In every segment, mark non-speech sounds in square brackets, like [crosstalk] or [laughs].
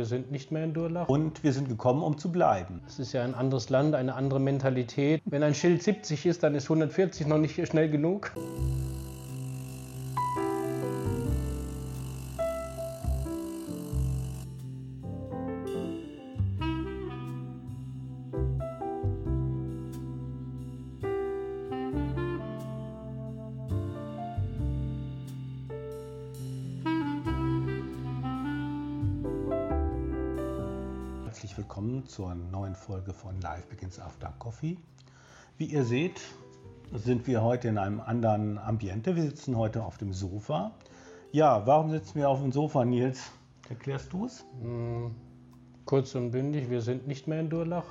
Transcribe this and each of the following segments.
wir sind nicht mehr in Durlach. Und wir sind gekommen, um zu bleiben. Es ist ja ein anderes Land, eine andere Mentalität. Wenn ein Schild 70 ist, dann ist 140 noch nicht schnell genug. Herzlich willkommen zur neuen Folge von Live Begins After Coffee. Wie ihr seht, sind wir heute in einem anderen Ambiente. Wir sitzen heute auf dem Sofa. Ja, warum sitzen wir auf dem Sofa, Nils? Erklärst du es? Kurz und bündig, wir sind nicht mehr in Durlach.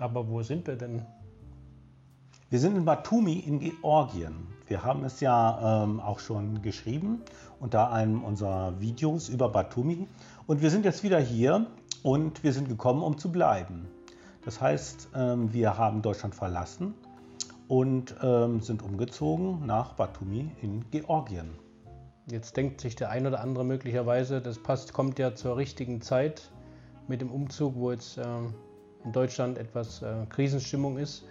Aber wo sind wir denn? Wir sind in Batumi in Georgien. Wir haben es ja ähm, auch schon geschrieben unter einem unserer Videos über Batumi. Und wir sind jetzt wieder hier und wir sind gekommen, um zu bleiben. Das heißt, ähm, wir haben Deutschland verlassen und ähm, sind umgezogen nach Batumi in Georgien. Jetzt denkt sich der ein oder andere möglicherweise, das passt, kommt ja zur richtigen Zeit mit dem Umzug, wo jetzt ähm, in Deutschland etwas äh, Krisenstimmung ist.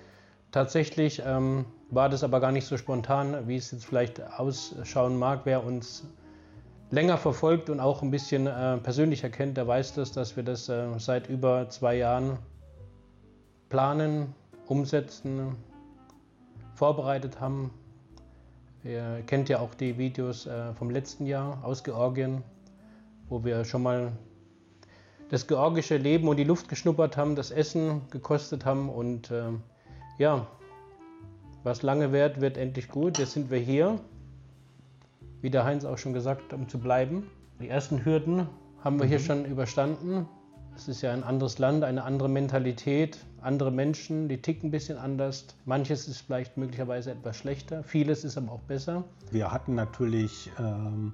Tatsächlich war das aber gar nicht so spontan, wie es jetzt vielleicht ausschauen mag. Wer uns länger verfolgt und auch ein bisschen äh, persönlicher kennt, der weiß das, dass wir das äh, seit über zwei Jahren planen, umsetzen, vorbereitet haben. Ihr kennt ja auch die Videos äh, vom letzten Jahr aus Georgien, wo wir schon mal das georgische Leben und die Luft geschnuppert haben, das Essen gekostet haben und äh, ja, was lange währt, wird endlich gut. Jetzt sind wir hier, wie der Heinz auch schon gesagt, um zu bleiben. Die ersten Hürden haben wir hier schon überstanden. Es ist ja ein anderes Land, eine andere Mentalität, andere Menschen, die ticken ein bisschen anders. Manches ist vielleicht möglicherweise etwas schlechter, vieles ist aber auch besser. Wir hatten natürlich ähm,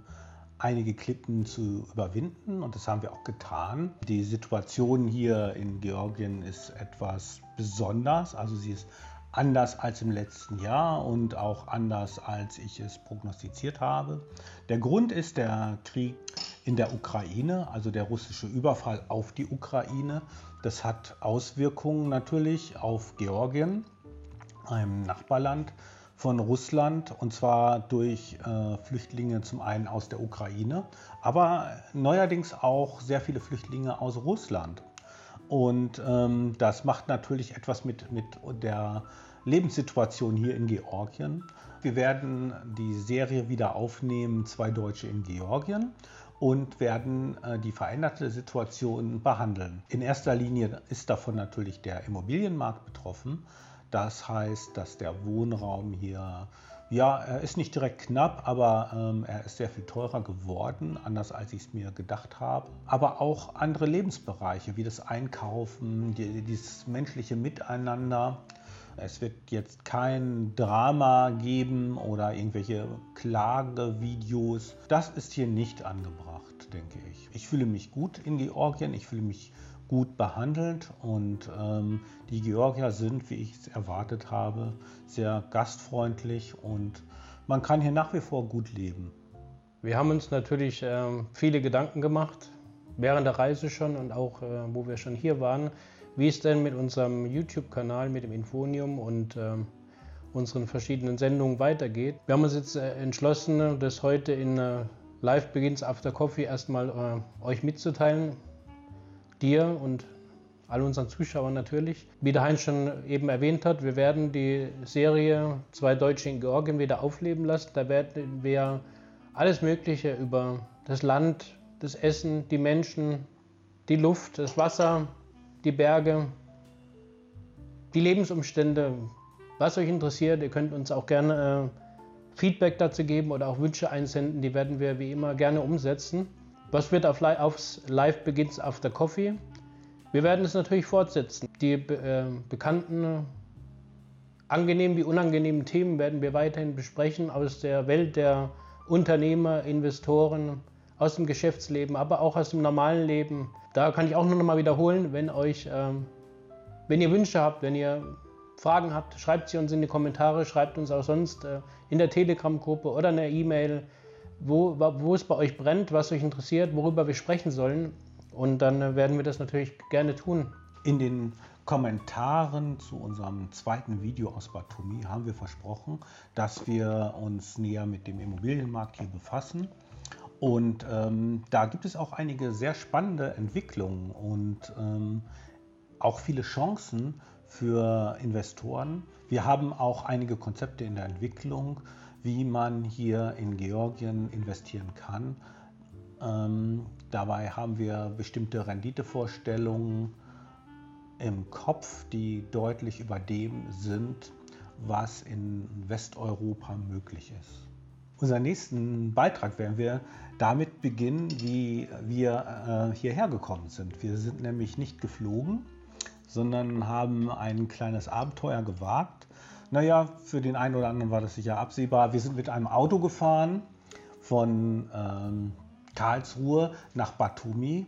einige Klippen zu überwinden und das haben wir auch getan. Die Situation hier in Georgien ist etwas besonders, also sie ist anders als im letzten Jahr und auch anders als ich es prognostiziert habe. Der Grund ist der Krieg in der Ukraine, also der russische Überfall auf die Ukraine. Das hat Auswirkungen natürlich auf Georgien, einem Nachbarland von Russland, und zwar durch äh, Flüchtlinge zum einen aus der Ukraine, aber neuerdings auch sehr viele Flüchtlinge aus Russland. Und ähm, das macht natürlich etwas mit, mit der Lebenssituation hier in Georgien. Wir werden die Serie wieder aufnehmen, zwei Deutsche in Georgien, und werden äh, die veränderte Situation behandeln. In erster Linie ist davon natürlich der Immobilienmarkt betroffen. Das heißt, dass der Wohnraum hier, ja, er ist nicht direkt knapp, aber ähm, er ist sehr viel teurer geworden, anders als ich es mir gedacht habe. Aber auch andere Lebensbereiche, wie das Einkaufen, die, dieses menschliche Miteinander. Es wird jetzt kein Drama geben oder irgendwelche Klagevideos. Das ist hier nicht angebracht, denke ich. Ich fühle mich gut in Georgien, ich fühle mich gut behandelt und ähm, die Georgier sind, wie ich es erwartet habe, sehr gastfreundlich und man kann hier nach wie vor gut leben. Wir haben uns natürlich äh, viele Gedanken gemacht, während der Reise schon und auch, äh, wo wir schon hier waren, wie es denn mit unserem YouTube-Kanal, mit dem Infonium und äh, unseren verschiedenen Sendungen weitergeht. Wir haben uns jetzt äh, entschlossen, das heute in äh, Live Begins After Coffee erstmal äh, euch mitzuteilen, dir und all unseren Zuschauern natürlich. Wie der Heinz schon eben erwähnt hat, wir werden die Serie Zwei Deutsche in Georgien wieder aufleben lassen. Da werden wir alles Mögliche über das Land, das Essen, die Menschen, die Luft, das Wasser, die Berge, die Lebensumstände, was euch interessiert. Ihr könnt uns auch gerne äh, Feedback dazu geben oder auch Wünsche einsenden. Die werden wir wie immer gerne umsetzen. Was wird auf, aufs Live Begins After Coffee? Wir werden es natürlich fortsetzen. Die äh, bekannten, angenehmen wie unangenehmen Themen werden wir weiterhin besprechen aus der Welt der Unternehmer, Investoren, aus dem Geschäftsleben, aber auch aus dem normalen Leben. Da kann ich auch nur noch mal wiederholen, wenn euch, ähm, wenn ihr Wünsche habt, wenn ihr Fragen habt, schreibt sie uns in die Kommentare, schreibt uns auch sonst äh, in der Telegram-Gruppe oder in der E-Mail wo, wo es bei euch brennt, was euch interessiert, worüber wir sprechen sollen. Und dann äh, werden wir das natürlich gerne tun. In den Kommentaren zu unserem zweiten Video aus Batumi haben wir versprochen, dass wir uns näher mit dem Immobilienmarkt hier befassen. Und ähm, da gibt es auch einige sehr spannende Entwicklungen und ähm, auch viele Chancen für Investoren. Wir haben auch einige Konzepte in der Entwicklung, wie man hier in Georgien investieren kann. Ähm, dabei haben wir bestimmte Renditevorstellungen im Kopf, die deutlich über dem sind, was in Westeuropa möglich ist. Unseren nächsten Beitrag werden wir damit beginnen, wie wir äh, hierher gekommen sind. Wir sind nämlich nicht geflogen, sondern haben ein kleines Abenteuer gewagt. Naja, für den einen oder anderen war das sicher absehbar. Wir sind mit einem Auto gefahren von ähm, Karlsruhe nach Batumi.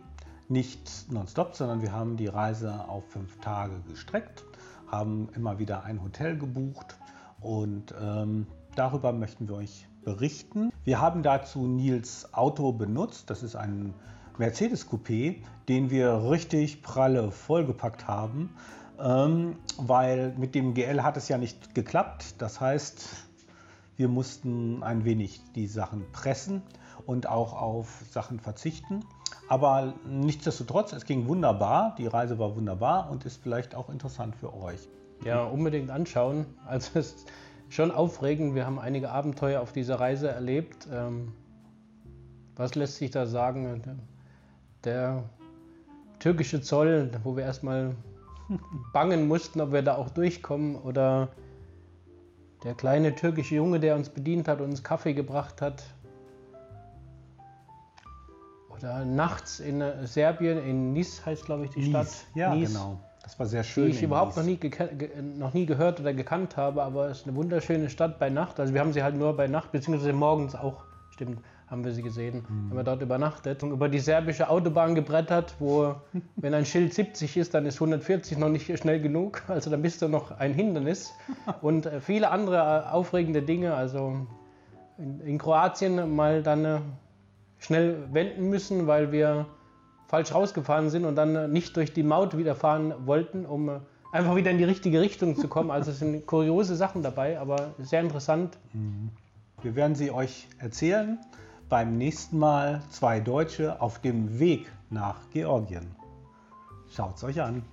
Nicht nonstop, sondern wir haben die Reise auf fünf Tage gestreckt, haben immer wieder ein Hotel gebucht und ähm, darüber möchten wir euch berichten. Wir haben dazu Nils Auto benutzt. Das ist ein Mercedes Coupé, den wir richtig pralle vollgepackt haben, ähm, weil mit dem GL hat es ja nicht geklappt. Das heißt, wir mussten ein wenig die Sachen pressen und auch auf Sachen verzichten. Aber nichtsdestotrotz, es ging wunderbar, die Reise war wunderbar und ist vielleicht auch interessant für euch. Ja, unbedingt anschauen. Also es ist schon aufregend. Wir haben einige Abenteuer auf dieser Reise erlebt. Ähm, was lässt sich da sagen? Der türkische Zoll, wo wir erstmal [laughs] bangen mussten, ob wir da auch durchkommen, oder der kleine türkische Junge, der uns bedient hat und uns Kaffee gebracht hat. Oder nachts in Serbien, in Nis heißt glaube ich die Nice. Stadt. Ja, Nice, genau. Das war sehr schön. Die ich überhaupt noch nie, noch nie gehört oder gekannt habe, aber es ist eine wunderschöne Stadt bei Nacht. Also wir haben sie halt nur bei Nacht, beziehungsweise morgens auch, stimmt, haben wir sie gesehen. Haben wir dort übernachtet und über die serbische Autobahn gebrettert, wo, wenn ein Schild 70 ist, dann ist 140 noch nicht schnell genug. Also dann bist du noch ein Hindernis. Und äh, viele andere äh, aufregende Dinge. Also in, in Kroatien mal dann äh, schnell wenden müssen, weil wir falsch rausgefahren sind und dann nicht durch die Maut wieder fahren wollten, um einfach wieder in die richtige Richtung zu kommen. Also es sind kuriose Sachen dabei, aber sehr interessant. Wir werden sie euch erzählen beim nächsten Mal zwei Deutsche auf dem Weg nach Georgien. Schaut es euch an.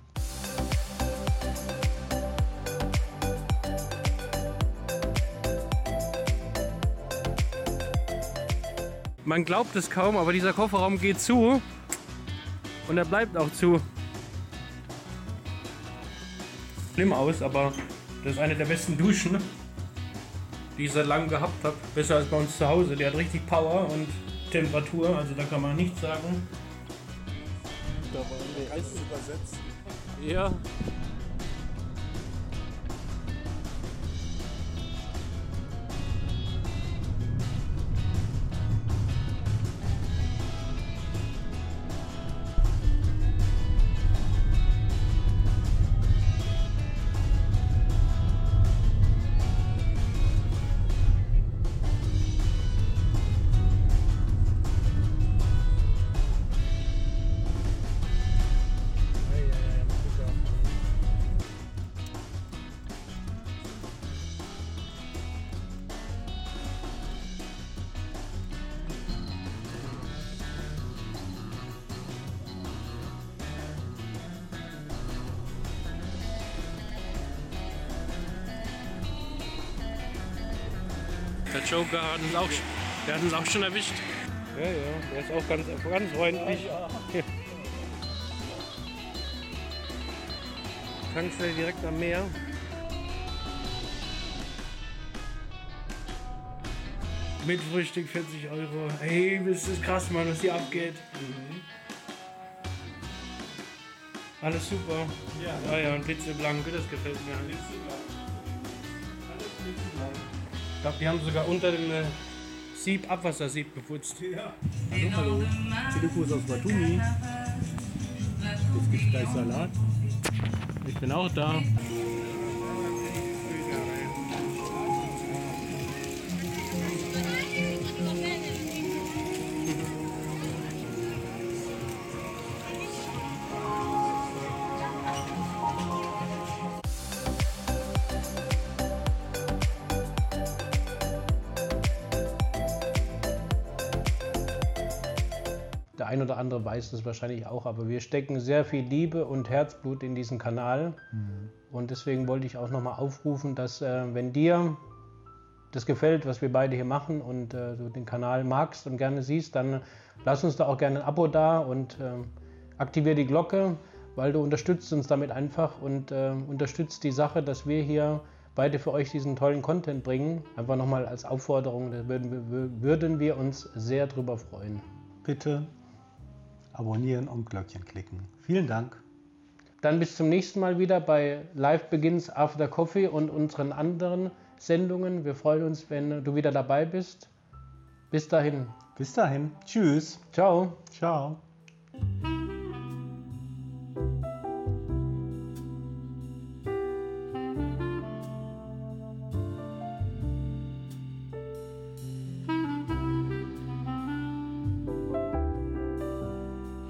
Man glaubt es kaum, aber dieser Kofferraum geht zu und er bleibt auch zu. Schlimm aus, aber das ist eine der besten Duschen, die ich seit langem gehabt habe. Besser als bei uns zu Hause. Die hat richtig Power und Temperatur, also da kann man nichts sagen. Da wollen wir Eis übersetzt. Ja. Der Joker hat uns auch, der hat uns auch schon erwischt. Ja, ja, der ist auch ganz, ganz freundlich. Tankstelle direkt am Meer. Mit Frühstück 40 Euro. Hey, das ist krass, Mann, was hier abgeht. Alles super. Ja, ja, und blitzeblank, das gefällt mir. Ich glaube, die haben sogar unter dem äh, Sieb Abwassersieb geputzt. Hallo, hallo. Telefuß aus Batumi. Jetzt gibt es gleich Salat. Ich bin auch da. Ein oder andere weiß das wahrscheinlich auch, aber wir stecken sehr viel Liebe und Herzblut in diesen Kanal. Mhm. Und deswegen wollte ich auch nochmal aufrufen, dass äh, wenn dir das gefällt, was wir beide hier machen und äh, du den Kanal magst und gerne siehst, dann lass uns da auch gerne ein Abo da und äh, aktiviere die Glocke, weil du unterstützt uns damit einfach und äh, unterstützt die Sache, dass wir hier beide für euch diesen tollen Content bringen. Einfach nochmal als Aufforderung, da würden, würden wir uns sehr drüber freuen. Bitte abonnieren und Glöckchen klicken. Vielen Dank. Dann bis zum nächsten Mal wieder bei Live Begins After Coffee und unseren anderen Sendungen. Wir freuen uns, wenn du wieder dabei bist. Bis dahin. Bis dahin. Tschüss. Ciao. Ciao.